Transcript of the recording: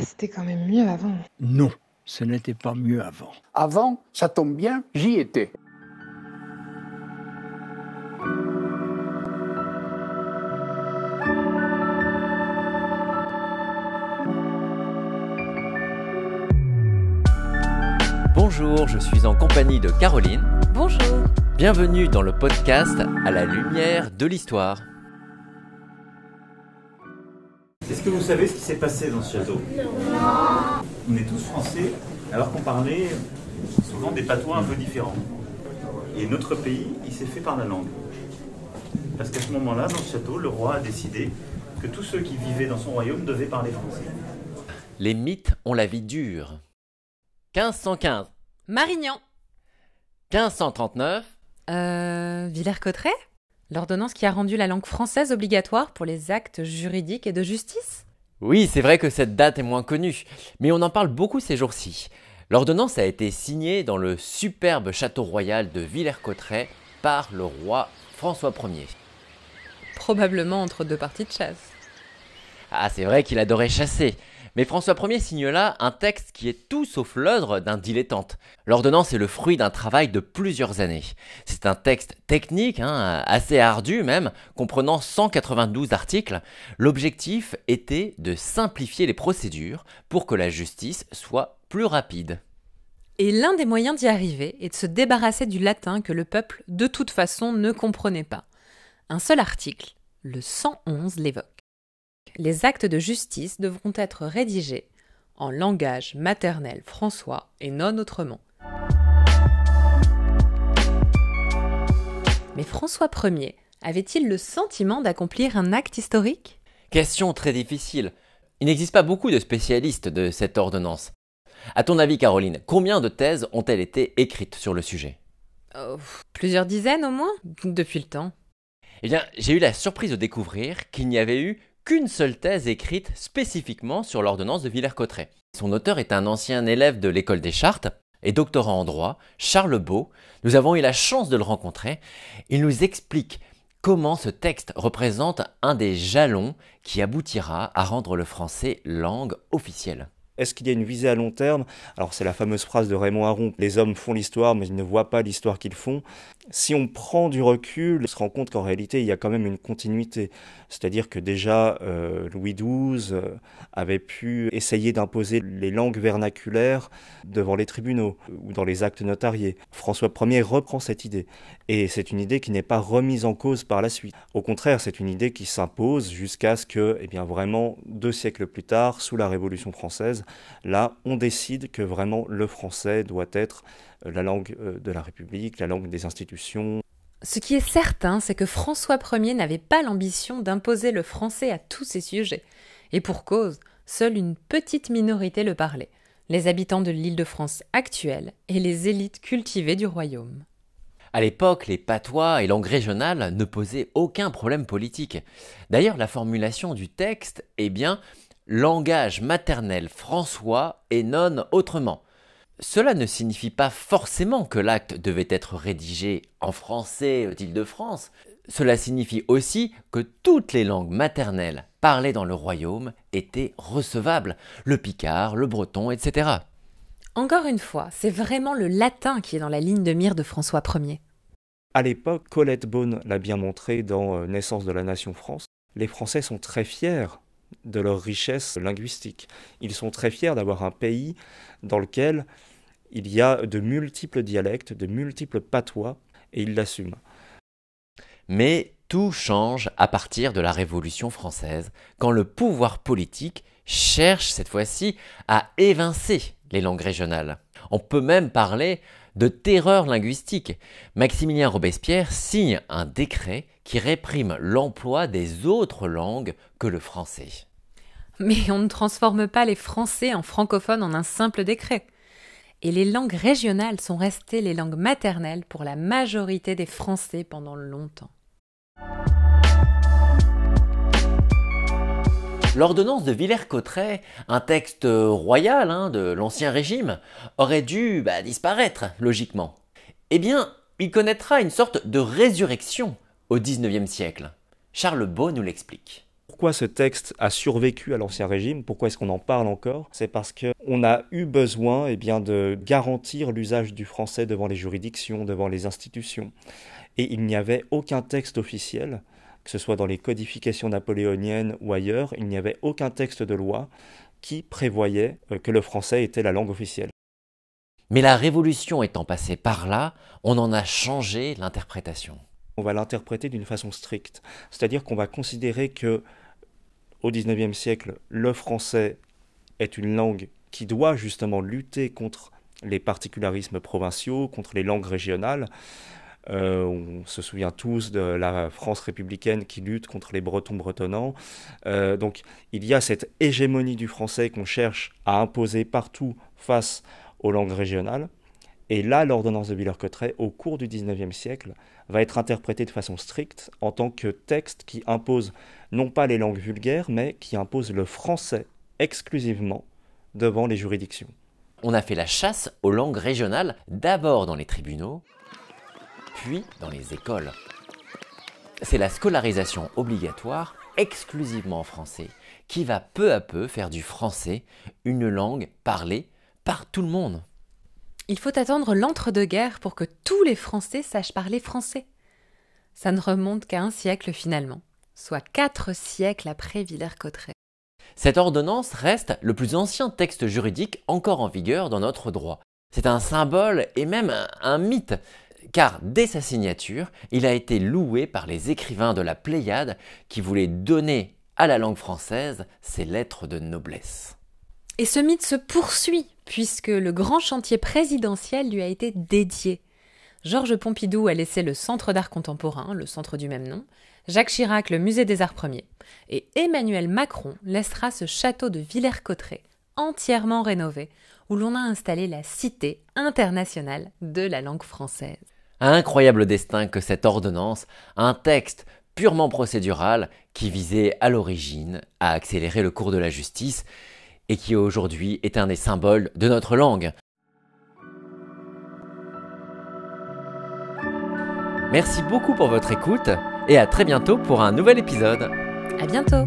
C'était quand même mieux avant. Non, ce n'était pas mieux avant. Avant, ça tombe bien, j'y étais. Bonjour, je suis en compagnie de Caroline. Bonjour. Bienvenue dans le podcast À la lumière de l'histoire. Est-ce que vous savez ce qui s'est passé dans ce château Non. On est tous français, alors qu'on parlait souvent des patois un peu différents. Et notre pays, il s'est fait par la langue. Parce qu'à ce moment-là, dans ce château, le roi a décidé que tous ceux qui vivaient dans son royaume devaient parler français. Les mythes ont la vie dure. 1515, Marignan. 1539, Euh. Villers-Cotterêts L'ordonnance qui a rendu la langue française obligatoire pour les actes juridiques et de justice Oui, c'est vrai que cette date est moins connue, mais on en parle beaucoup ces jours-ci. L'ordonnance a été signée dans le superbe château royal de Villers-Cotterêts par le roi François Ier. Probablement entre deux parties de chasse. Ah, c'est vrai qu'il adorait chasser. Mais François Ier signe là un texte qui est tout sauf l'œuvre d'un dilettante. L'ordonnance est le fruit d'un travail de plusieurs années. C'est un texte technique, hein, assez ardu même, comprenant 192 articles. L'objectif était de simplifier les procédures pour que la justice soit plus rapide. Et l'un des moyens d'y arriver est de se débarrasser du latin que le peuple, de toute façon, ne comprenait pas. Un seul article, le 111, l'évoque. Les actes de justice devront être rédigés en langage maternel françois et non autrement. Mais François Ier avait-il le sentiment d'accomplir un acte historique? Question très difficile. Il n'existe pas beaucoup de spécialistes de cette ordonnance. À ton avis, Caroline, combien de thèses ont-elles été écrites sur le sujet? Oh, Plusieurs dizaines au moins, depuis le temps. Eh bien, j'ai eu la surprise de découvrir qu'il n'y avait eu qu'une seule thèse écrite spécifiquement sur l'ordonnance de Villers-Cotterêts. Son auteur est un ancien élève de l'école des Chartes et doctorant en droit, Charles Beau. Nous avons eu la chance de le rencontrer. Il nous explique comment ce texte représente un des jalons qui aboutira à rendre le français langue officielle. Est-ce qu'il y a une visée à long terme? Alors c'est la fameuse phrase de Raymond Aron, les hommes font l'histoire mais ils ne voient pas l'histoire qu'ils font. Si on prend du recul, on se rend compte qu'en réalité il y a quand même une continuité. C'est-à-dire que déjà euh, Louis XII euh, avait pu essayer d'imposer les langues vernaculaires devant les tribunaux ou dans les actes notariés. François Ier reprend cette idée et c'est une idée qui n'est pas remise en cause par la suite. Au contraire, c'est une idée qui s'impose jusqu'à ce que, eh bien vraiment, deux siècles plus tard, sous la Révolution française, là, on décide que vraiment le français doit être euh, la langue euh, de la République, la langue des institutions. Ce qui est certain, c'est que François Ier n'avait pas l'ambition d'imposer le français à tous ses sujets. Et pour cause, seule une petite minorité le parlait, les habitants de l'île de France actuelle et les élites cultivées du royaume. À l'époque, les patois et langues régionales ne posaient aucun problème politique. D'ailleurs, la formulation du texte est bien langage maternel françois et non autrement. Cela ne signifie pas forcément que l'acte devait être rédigé en français d'Île-de-France. Cela signifie aussi que toutes les langues maternelles parlées dans le royaume étaient recevables, le picard, le breton, etc. Encore une fois, c'est vraiment le latin qui est dans la ligne de mire de François Ier. À l'époque, Colette Beaune l'a bien montré dans euh, Naissance de la Nation France, les Français sont très fiers de leur richesse linguistique. Ils sont très fiers d'avoir un pays dans lequel il y a de multiples dialectes, de multiples patois, et ils l'assument. Mais tout change à partir de la Révolution française, quand le pouvoir politique cherche cette fois-ci à évincer les langues régionales. On peut même parler de terreur linguistique. Maximilien Robespierre signe un décret qui réprime l'emploi des autres langues que le français. Mais on ne transforme pas les Français en francophones en un simple décret. Et les langues régionales sont restées les langues maternelles pour la majorité des Français pendant longtemps. L'ordonnance de Villers-Cotterêts, un texte royal hein, de l'Ancien Régime, aurait dû bah, disparaître, logiquement. Eh bien, il connaîtra une sorte de résurrection au XIXe siècle. Charles Beau nous l'explique. pourquoi ce texte a survécu à l'Ancien Régime, pourquoi est-ce qu'on en parle encore? C'est parce qu'on a eu besoin eh bien, de garantir l'usage du français devant les juridictions, devant les institutions. Et il n'y avait aucun texte officiel, que ce soit dans les codifications napoléoniennes ou ailleurs, il n'y avait aucun texte de loi qui prévoyait euh, que le français était la langue officielle. Mais la Révolution étant passée par là, on en a changé l'interprétation. On va l'interpréter d'une façon stricte, c'est-à-dire qu'on va considérer que au XIXe siècle, le français est une langue qui doit justement lutter contre les particularismes provinciaux, contre les langues régionales. Euh, on se souvient tous de la France républicaine qui lutte contre les Bretons bretonnants. Euh, donc il y a cette hégémonie du français qu'on cherche à imposer partout face aux langues régionales. Et là, l'ordonnance de Villers-Cotterêts, au cours du XIXe siècle, va être interprétée de façon stricte en tant que texte qui impose non pas les langues vulgaires, mais qui impose le français exclusivement devant les juridictions. On a fait la chasse aux langues régionales, d'abord dans les tribunaux, puis dans les écoles. C'est la scolarisation obligatoire, exclusivement en français, qui va peu à peu faire du français une langue parlée par tout le monde. Il faut attendre l'entre-deux-guerres pour que tous les Français sachent parler français. Ça ne remonte qu'à un siècle finalement, soit quatre siècles après Villers-Cotterêts. Cette ordonnance reste le plus ancien texte juridique encore en vigueur dans notre droit. C'est un symbole et même un mythe, car dès sa signature, il a été loué par les écrivains de la Pléiade qui voulaient donner à la langue française ses lettres de noblesse. Et ce mythe se poursuit, puisque le grand chantier présidentiel lui a été dédié. Georges Pompidou a laissé le Centre d'art contemporain, le centre du même nom, Jacques Chirac le Musée des Arts Premiers, et Emmanuel Macron laissera ce château de Villers-Cotterêts entièrement rénové, où l'on a installé la Cité internationale de la langue française. Incroyable destin que cette ordonnance, un texte purement procédural qui visait à l'origine à accélérer le cours de la justice, et qui aujourd'hui est un des symboles de notre langue. Merci beaucoup pour votre écoute et à très bientôt pour un nouvel épisode. À bientôt.